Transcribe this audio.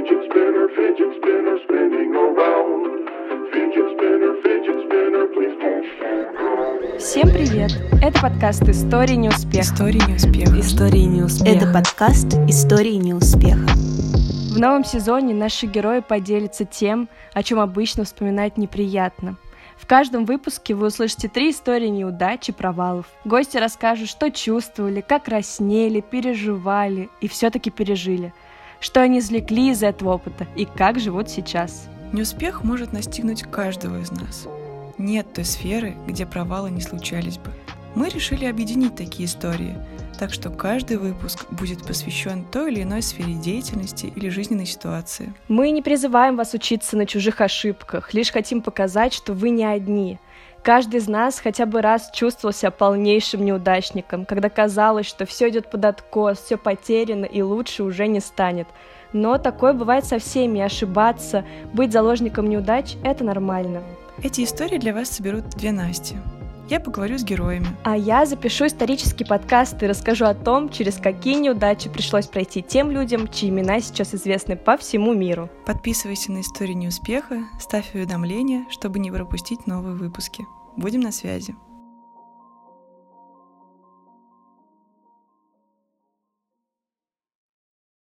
Fidget spinner, fidget spinner, spinning around. Fidget spinner, fidget spinner, please don't. Всем привет! Это подкаст «Истории неуспеха». Истории неуспеха. Истории неуспеха. Это подкаст «Истории неуспеха». В новом сезоне наши герои поделятся тем, о чем обычно вспоминать неприятно. В каждом выпуске вы услышите три истории неудач и провалов. Гости расскажут, что чувствовали, как краснели, переживали и все-таки пережили, что они извлекли из этого опыта и как живут сейчас. Неуспех может настигнуть каждого из нас. Нет той сферы, где провалы не случались бы. Мы решили объединить такие истории, так что каждый выпуск будет посвящен той или иной сфере деятельности или жизненной ситуации. Мы не призываем вас учиться на чужих ошибках, лишь хотим показать, что вы не одни. Каждый из нас хотя бы раз чувствовал себя полнейшим неудачником, когда казалось, что все идет под откос, все потеряно и лучше уже не станет. Но такое бывает со всеми, ошибаться, быть заложником неудач – это нормально. Эти истории для вас соберут две Насти. Я поговорю с героями. А я запишу исторический подкаст и расскажу о том, через какие неудачи пришлось пройти тем людям, чьи имена сейчас известны по всему миру. Подписывайся на истории неуспеха, ставь уведомления, чтобы не пропустить новые выпуски. Будем на связи.